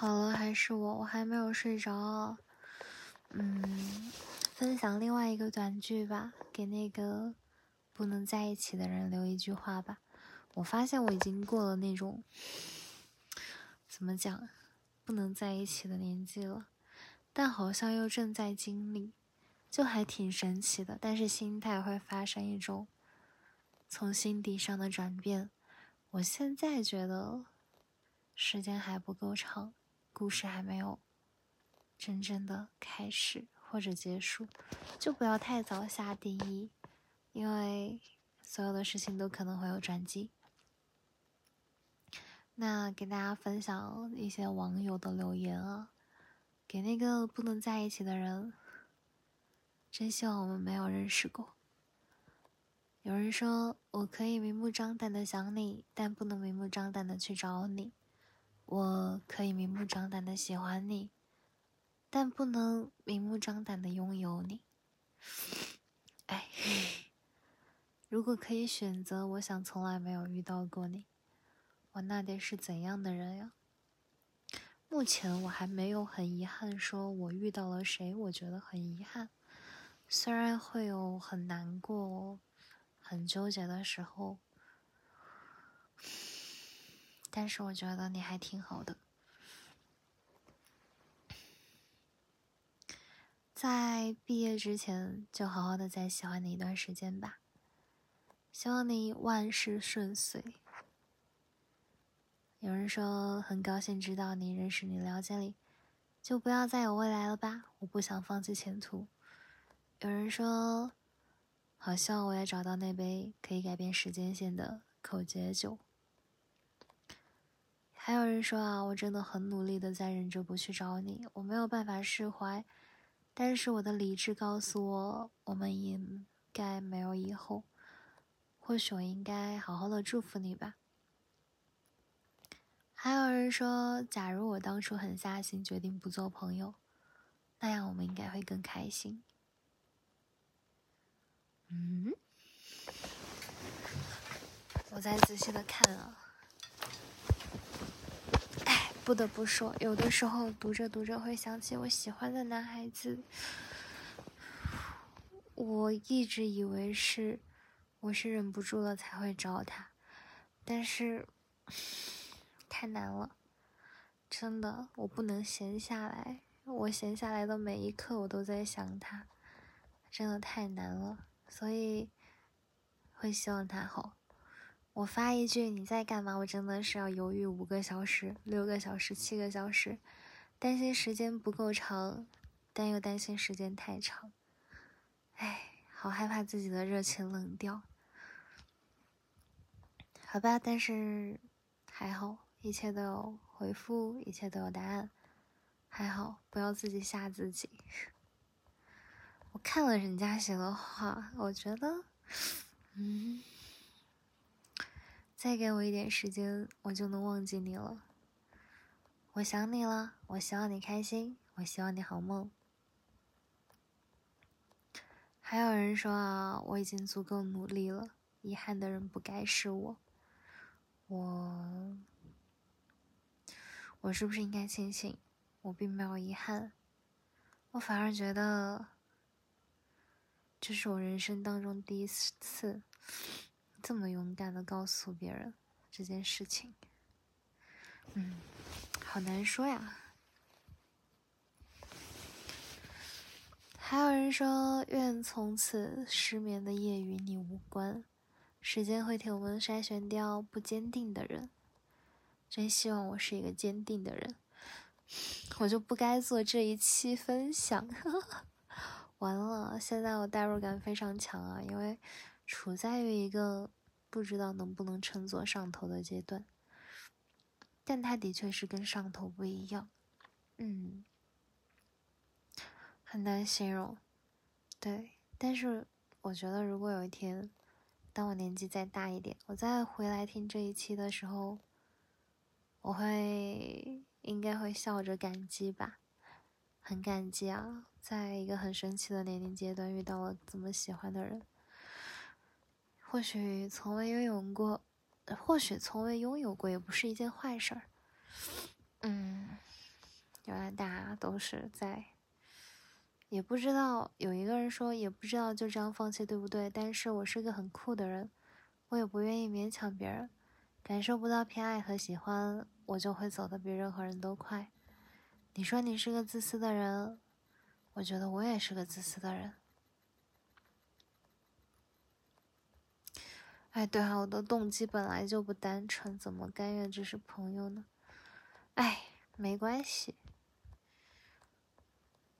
好了，还是我，我还没有睡着。嗯，分享另外一个短剧吧，给那个不能在一起的人留一句话吧。我发现我已经过了那种怎么讲不能在一起的年纪了，但好像又正在经历，就还挺神奇的。但是心态会发生一种从心底上的转变。我现在觉得时间还不够长。故事还没有真正的开始或者结束，就不要太早下定义，因为所有的事情都可能会有转机。那给大家分享一些网友的留言啊，给那个不能在一起的人，真希望我们没有认识过。有人说，我可以明目张胆的想你，但不能明目张胆的去找你。我可以明目张胆的喜欢你，但不能明目张胆的拥有你。哎，如果可以选择，我想从来没有遇到过你。我那得是怎样的人呀？目前我还没有很遗憾，说我遇到了谁，我觉得很遗憾。虽然会有很难过、很纠结的时候。但是我觉得你还挺好的，在毕业之前就好好的再喜欢你一段时间吧。希望你万事顺遂。有人说很高兴知道你、认识你、了解你，就不要再有未来了吧？我不想放弃前途。有人说，好希望我也找到那杯可以改变时间线的口诀酒。还有人说啊，我真的很努力的在忍着不去找你，我没有办法释怀，但是我的理智告诉我，我们应该没有以后，或许我应该好好的祝福你吧。还有人说，假如我当初狠下心决定不做朋友，那样我们应该会更开心。嗯，我再仔细的看啊。不得不说，有的时候读着读着会想起我喜欢的男孩子。我一直以为是我是忍不住了才会找他，但是太难了，真的，我不能闲下来。我闲下来的每一刻，我都在想他，真的太难了，所以会希望他好。我发一句你在干嘛？我真的是要犹豫五个小时、六个小时、七个小时，担心时间不够长，但又担心时间太长。哎，好害怕自己的热情冷掉。好吧，但是还好，一切都有回复，一切都有答案，还好，不要自己吓自己。我看了人家写的话，我觉得，嗯。再给我一点时间，我就能忘记你了。我想你了，我希望你开心，我希望你好梦。还有人说啊，我已经足够努力了，遗憾的人不该是我。我，我是不是应该庆幸，我并没有遗憾？我反而觉得，这是我人生当中第一次。这么勇敢的告诉别人这件事情，嗯，好难说呀。还有人说，愿从此失眠的夜与你无关，时间会替我们筛选掉不坚定的人。真希望我是一个坚定的人，我就不该做这一期分享。完了，现在我代入感非常强啊，因为。处在于一个不知道能不能称作上头的阶段，但他的确是跟上头不一样，嗯，很难形容，对。但是我觉得，如果有一天，当我年纪再大一点，我再回来听这一期的时候，我会应该会笑着感激吧，很感激啊，在一个很神奇的年龄阶段遇到了这么喜欢的人。或许从未拥有过，或许从未拥有过，也不是一件坏事儿。嗯，原来大家都是在，也不知道有一个人说也不知道就这样放弃对不对？但是我是个很酷的人，我也不愿意勉强别人，感受不到偏爱和喜欢，我就会走得比任何人都快。你说你是个自私的人，我觉得我也是个自私的人。哎，对啊，我的动机本来就不单纯，怎么甘愿只是朋友呢？哎，没关系，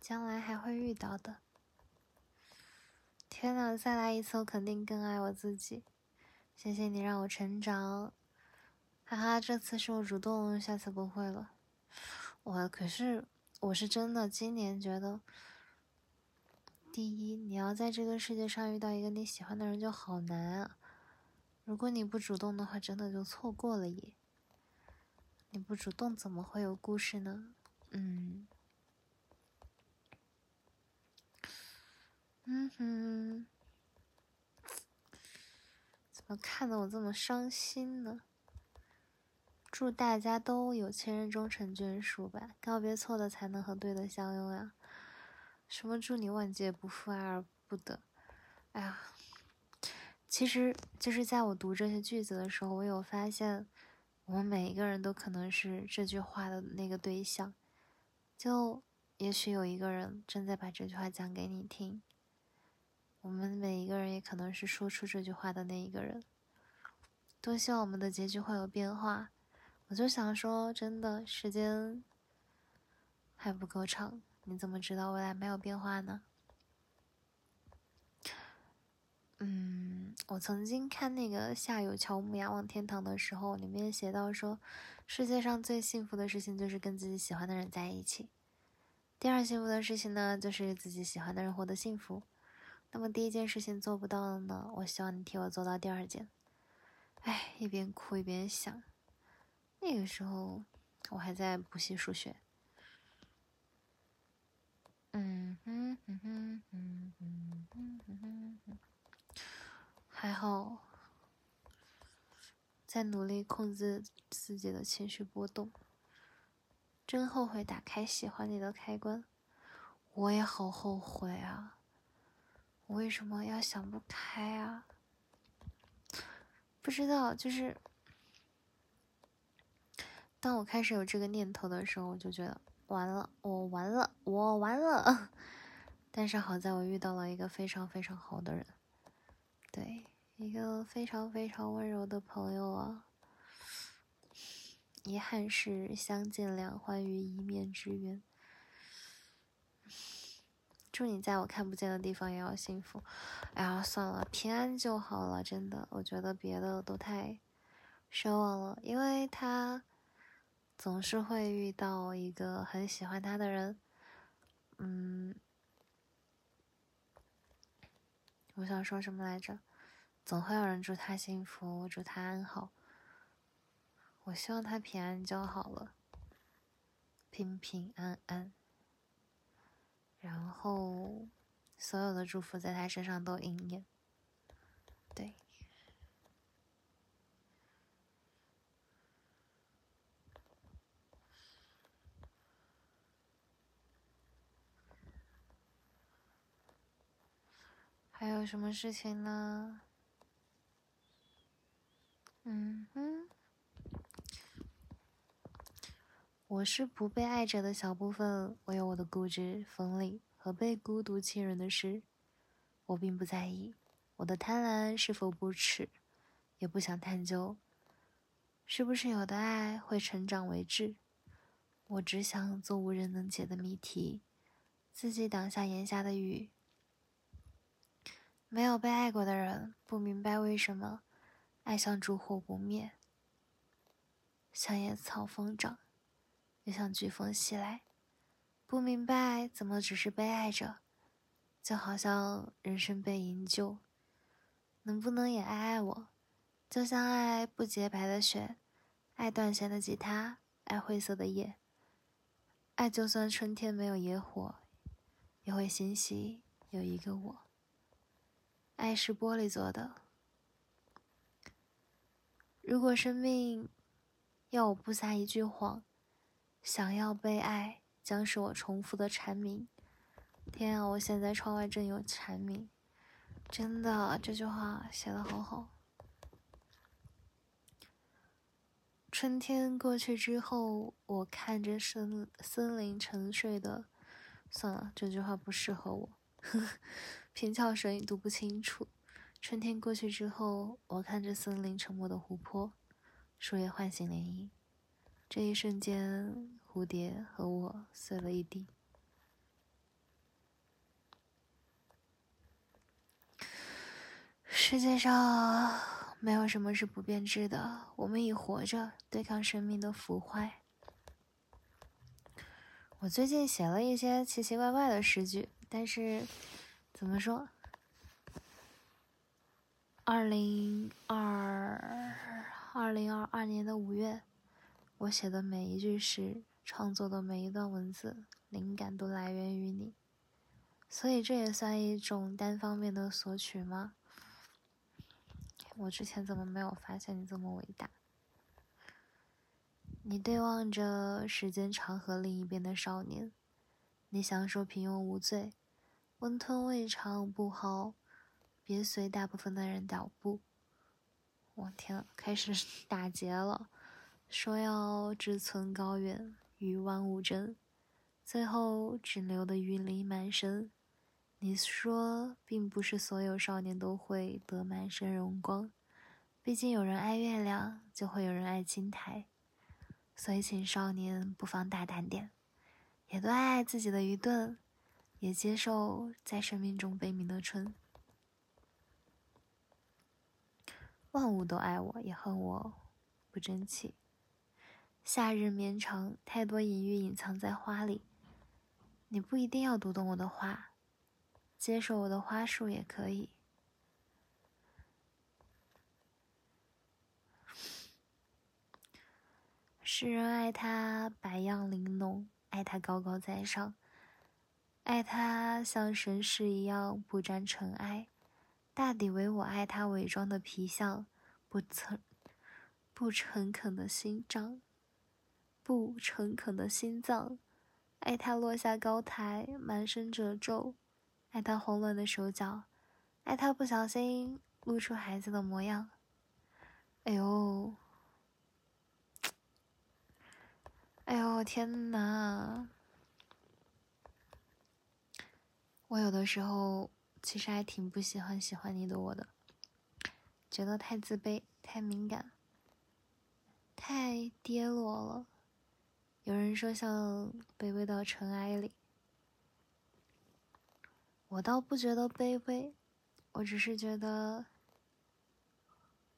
将来还会遇到的。天呐，再来一次，我肯定更爱我自己。谢谢你让我成长，哈哈，这次是我主动，下次不会了。我可是，我是真的，今年觉得，第一，你要在这个世界上遇到一个你喜欢的人就好难啊。如果你不主动的话，真的就错过了耶。你不主动，怎么会有故事呢？嗯，嗯哼，怎么看得我这么伤心呢？祝大家都有情人终成眷属吧，告别错的，才能和对的相拥呀。什么祝你万劫不复，爱而不得？哎呀。其实就是在我读这些句子的时候，我有发现，我们每一个人都可能是这句话的那个对象。就也许有一个人正在把这句话讲给你听，我们每一个人也可能是说出这句话的那一个人。多希望我们的结局会有变化。我就想说，真的，时间还不够长，你怎么知道未来没有变化呢？我曾经看那个夏有乔木雅望天堂的时候里面写到说世界上最幸福的事情就是跟自己喜欢的人在一起。第二幸福的事情呢就是自己喜欢的人获得幸福。那么第一件事情做不到了呢我希望你替我做到第二件。哎一边哭一边想。那个时候我还在补习数学。嗯哼嗯哼嗯嗯嗯哼。还好，在努力控制自己的情绪波动。真后悔打开喜欢你的开关，我也好后悔啊！我为什么要想不开啊？不知道，就是当我开始有这个念头的时候，我就觉得完了，我完了，我完了。但是好在我遇到了一个非常非常好的人，对。一个非常非常温柔的朋友啊，遗憾是相见两欢于一面之缘。祝你在我看不见的地方也要幸福。哎呀，算了，平安就好了，真的，我觉得别的都太奢望了，因为他总是会遇到一个很喜欢他的人。嗯，我想说什么来着？总会有人祝他幸福，祝他安好。我希望他平安就好了，平平安安。然后，所有的祝福在他身上都应验。对。还有什么事情呢？嗯哼，我是不被爱着的小部分，我有我的固执、锋利和被孤独侵人的事，我并不在意我的贪婪是否不耻，也不想探究是不是有的爱会成长为质，我只想做无人能解的谜题，自己挡下檐下的雨。没有被爱过的人不明白为什么。爱像烛火不灭，像野草疯长，又像飓风袭来。不明白怎么只是被爱着，就好像人生被营救。能不能也爱爱我？就像爱不洁白的雪，爱断弦的吉他，爱灰色的夜。爱就算春天没有野火，也会欣喜有一个我。爱是玻璃做的。如果生命要我不撒一句谎，想要被爱，将是我重复的蝉鸣。天啊，我现在窗外正有蝉鸣，真的，这句话写的好好。春天过去之后，我看着森森林沉睡的，算了，这句话不适合我。呵平翘舌音读不清楚。春天过去之后，我看着森林沉默的湖泊，树叶唤醒涟漪。这一瞬间，蝴蝶和我碎了一地。世界上没有什么是不变质的，我们以活着对抗生命的腐坏。我最近写了一些奇奇怪怪的诗句，但是怎么说？二零二二零二二年的五月，我写的每一句诗，创作的每一段文字，灵感都来源于你，所以这也算一种单方面的索取吗？我之前怎么没有发现你这么伟大？你对望着时间长河另一边的少年，你享受平庸无罪，温吞未尝不好。别随大部分的人脚步。我天，开始打劫了，说要志存高远，与万物争，最后只留得云里满身。你说，并不是所有少年都会得满身荣光，毕竟有人爱月亮，就会有人爱青苔。所以，请少年不妨大胆点，也多爱爱自己的愚钝，也接受在生命中悲鸣的春。万物都爱我，也恨我不争气。夏日绵长，太多隐喻隐藏在花里。你不一定要读懂我的话，接受我的花束也可以。诗人爱他百样玲珑，爱他高高在上，爱他像神使一样不沾尘埃。大抵为我爱他伪装的皮相，不曾不诚恳的心脏，不诚恳的心脏，爱他落下高台，满身褶皱，爱他慌乱的手脚，爱他不小心露出孩子的模样。哎呦，哎呦，天哪！我有的时候。其实还挺不喜欢喜欢你的我的，觉得太自卑、太敏感、太跌落了。有人说像卑微到尘埃里，我倒不觉得卑微，我只是觉得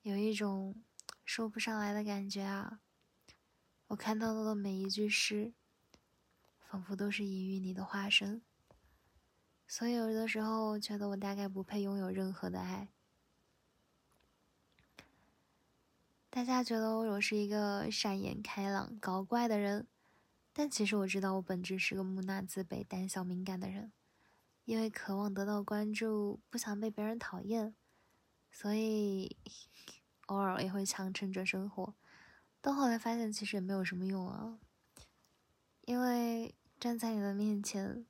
有一种说不上来的感觉啊。我看到的每一句诗，仿佛都是隐喻你的化身。所以有的时候觉得我大概不配拥有任何的爱。大家觉得我是一个善言开朗、搞怪的人，但其实我知道我本质是个木讷、自卑、胆小、敏感的人。因为渴望得到关注，不想被别人讨厌，所以偶尔也会强撑着生活。到后来发现其实也没有什么用啊，因为站在你的面前。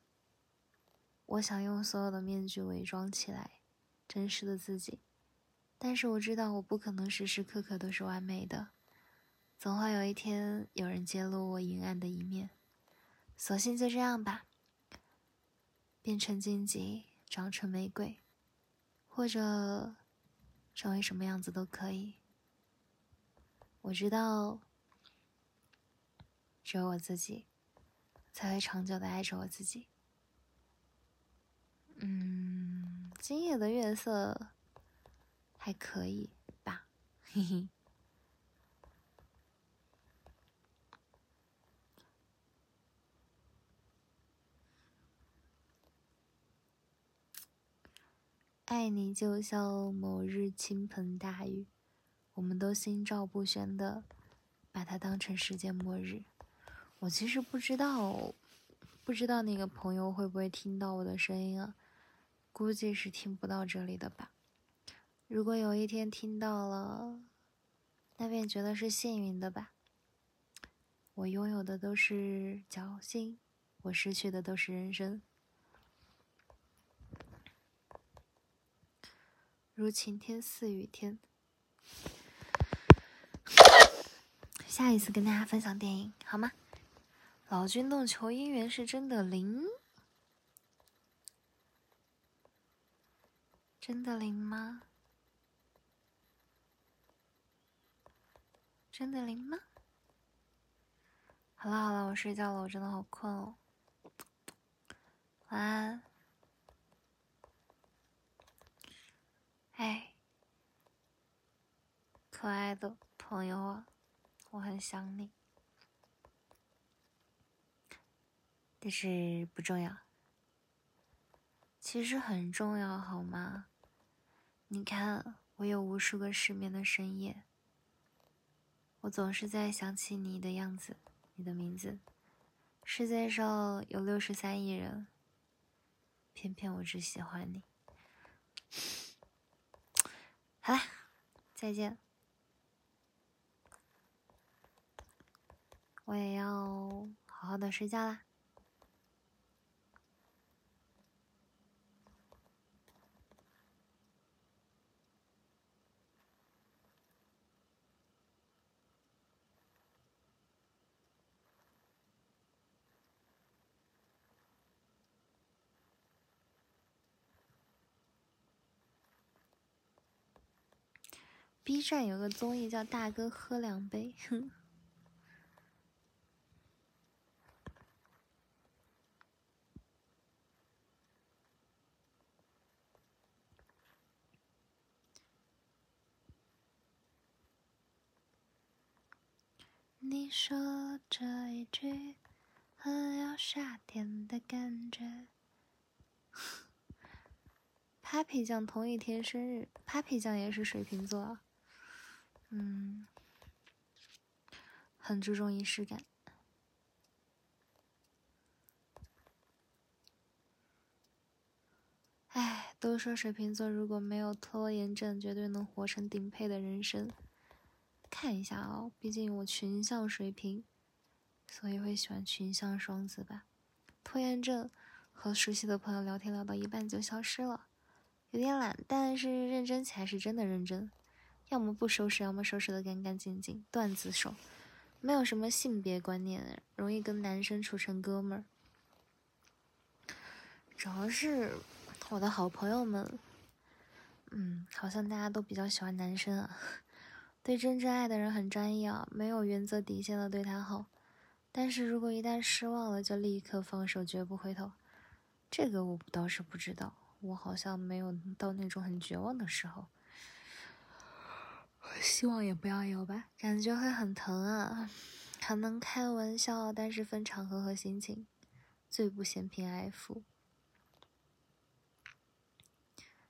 我想用所有的面具伪装起来，真实的自己，但是我知道我不可能时时刻刻都是完美的，总会有一天有人揭露我阴暗的一面，索性就这样吧，变成荆棘，长成玫瑰，或者成为什么样子都可以。我知道，只有我自己才会长久的爱着我自己。嗯，今夜的月色还可以吧，嘿嘿。爱你就像某日倾盆大雨，我们都心照不宣的把它当成世界末日。我其实不知道，不知道那个朋友会不会听到我的声音啊？估计是听不到这里的吧。如果有一天听到了，那便觉得是幸运的吧。我拥有的都是侥幸、我失去的都是人生。如晴天似雨天。下一次跟大家分享电影好吗？老君洞求姻缘是真的灵？真的灵吗？真的灵吗？好了好了，我睡觉了，我真的好困哦。晚安。哎，可爱的朋友啊，我很想你。但是不重要，其实很重要，好吗？你看，我有无数个失眠的深夜，我总是在想起你的样子，你的名字。世界上有六十三亿人，偏偏我只喜欢你。好啦，再见。我也要好好的睡觉啦。B 站有个综艺叫《大哥喝两杯》，你说这一句很有夏天的感觉。Papi 酱同一天生日，Papi 酱也是水瓶座。嗯，很注重仪式感。哎，都说水瓶座如果没有拖延症，绝对能活成顶配的人生。看一下哦，毕竟我群像水瓶，所以会喜欢群像双子吧。拖延症，和熟悉的朋友聊天聊到一半就消失了，有点懒，但是认真起来是真的认真。要么不收拾，要么收拾的干干净净。段子手，没有什么性别观念，容易跟男生处成哥们儿。主要是我的好朋友们，嗯，好像大家都比较喜欢男生啊。对真正爱的人很专一啊，没有原则底线的对他好。但是如果一旦失望了，就立刻放手，绝不回头。这个我倒是不知道，我好像没有到那种很绝望的时候。希望也不要有吧，感觉会很疼啊。还能开玩笑，但是分场合和心情，最不嫌贫爱富。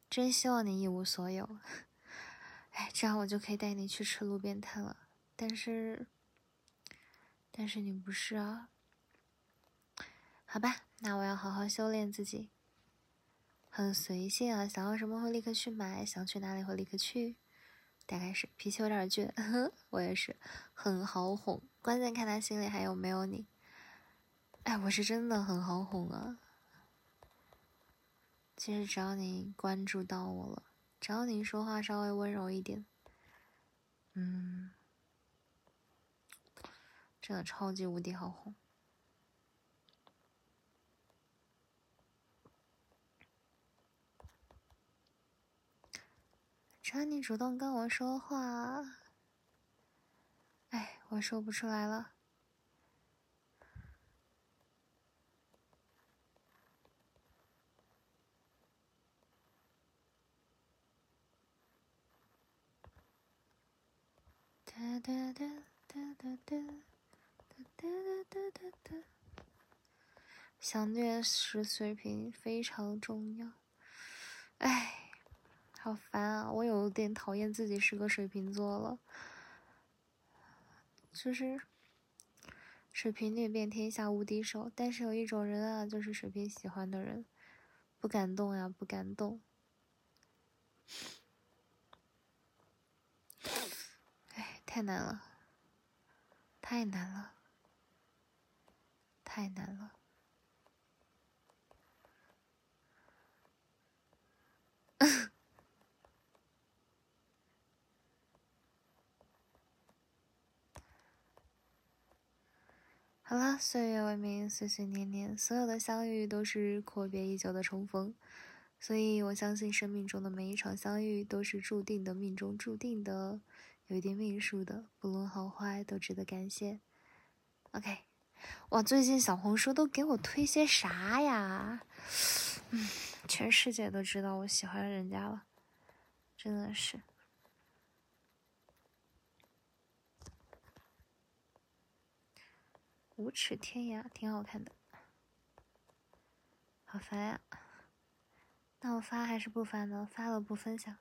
真希望你一无所有，哎，这样我就可以带你去吃路边摊了。但是，但是你不是啊？好吧，那我要好好修炼自己。很随性啊，想要什么会立刻去买，想去哪里会立刻去。大概是脾气有点倔，我也是很好哄，关键看他心里还有没有你。哎，我是真的很好哄啊。其实只要你关注到我了，只要你说话稍微温柔一点，嗯，真的超级无敌好哄。只要你主动跟我说话，哎，我说不出来了。哒哒哒哒哒哒哒哒哒哒哒。想虐时水平非常重要，哎。好烦啊！我有点讨厌自己是个水瓶座了。就是水瓶女遍天下无敌手，但是有一种人啊，就是水瓶喜欢的人，不敢动呀，不敢动。哎，太难了，太难了，太难了。好了，岁月为名，岁岁年年，所有的相遇都是阔别已久的重逢，所以我相信生命中的每一场相遇都是注定的，命中注定的，有一点命数的，不论好坏都值得感谢。OK，哇，最近小红书都给我推些啥呀？嗯，全世界都知道我喜欢人家了，真的是。无耻天涯挺好看的，好烦呀！那我发还是不发呢？发了不分享。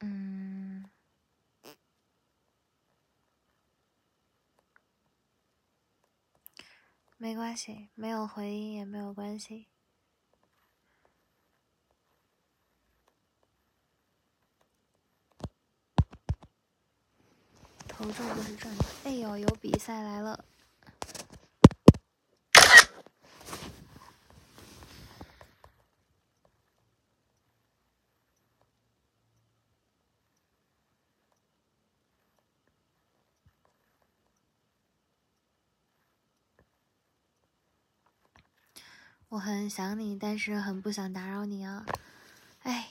嗯，没关系，没有回音也没有关系。投中就是赚的。哎呦，有比赛来了！我很想你，但是很不想打扰你啊。哎，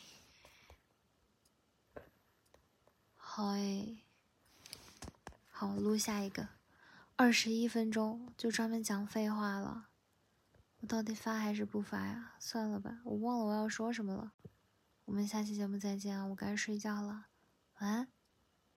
好哎。好，录下一个，二十一分钟就专门讲废话了。我到底发还是不发呀？算了吧，我忘了我要说什么了。我们下期节目再见啊！我该睡觉了，晚安。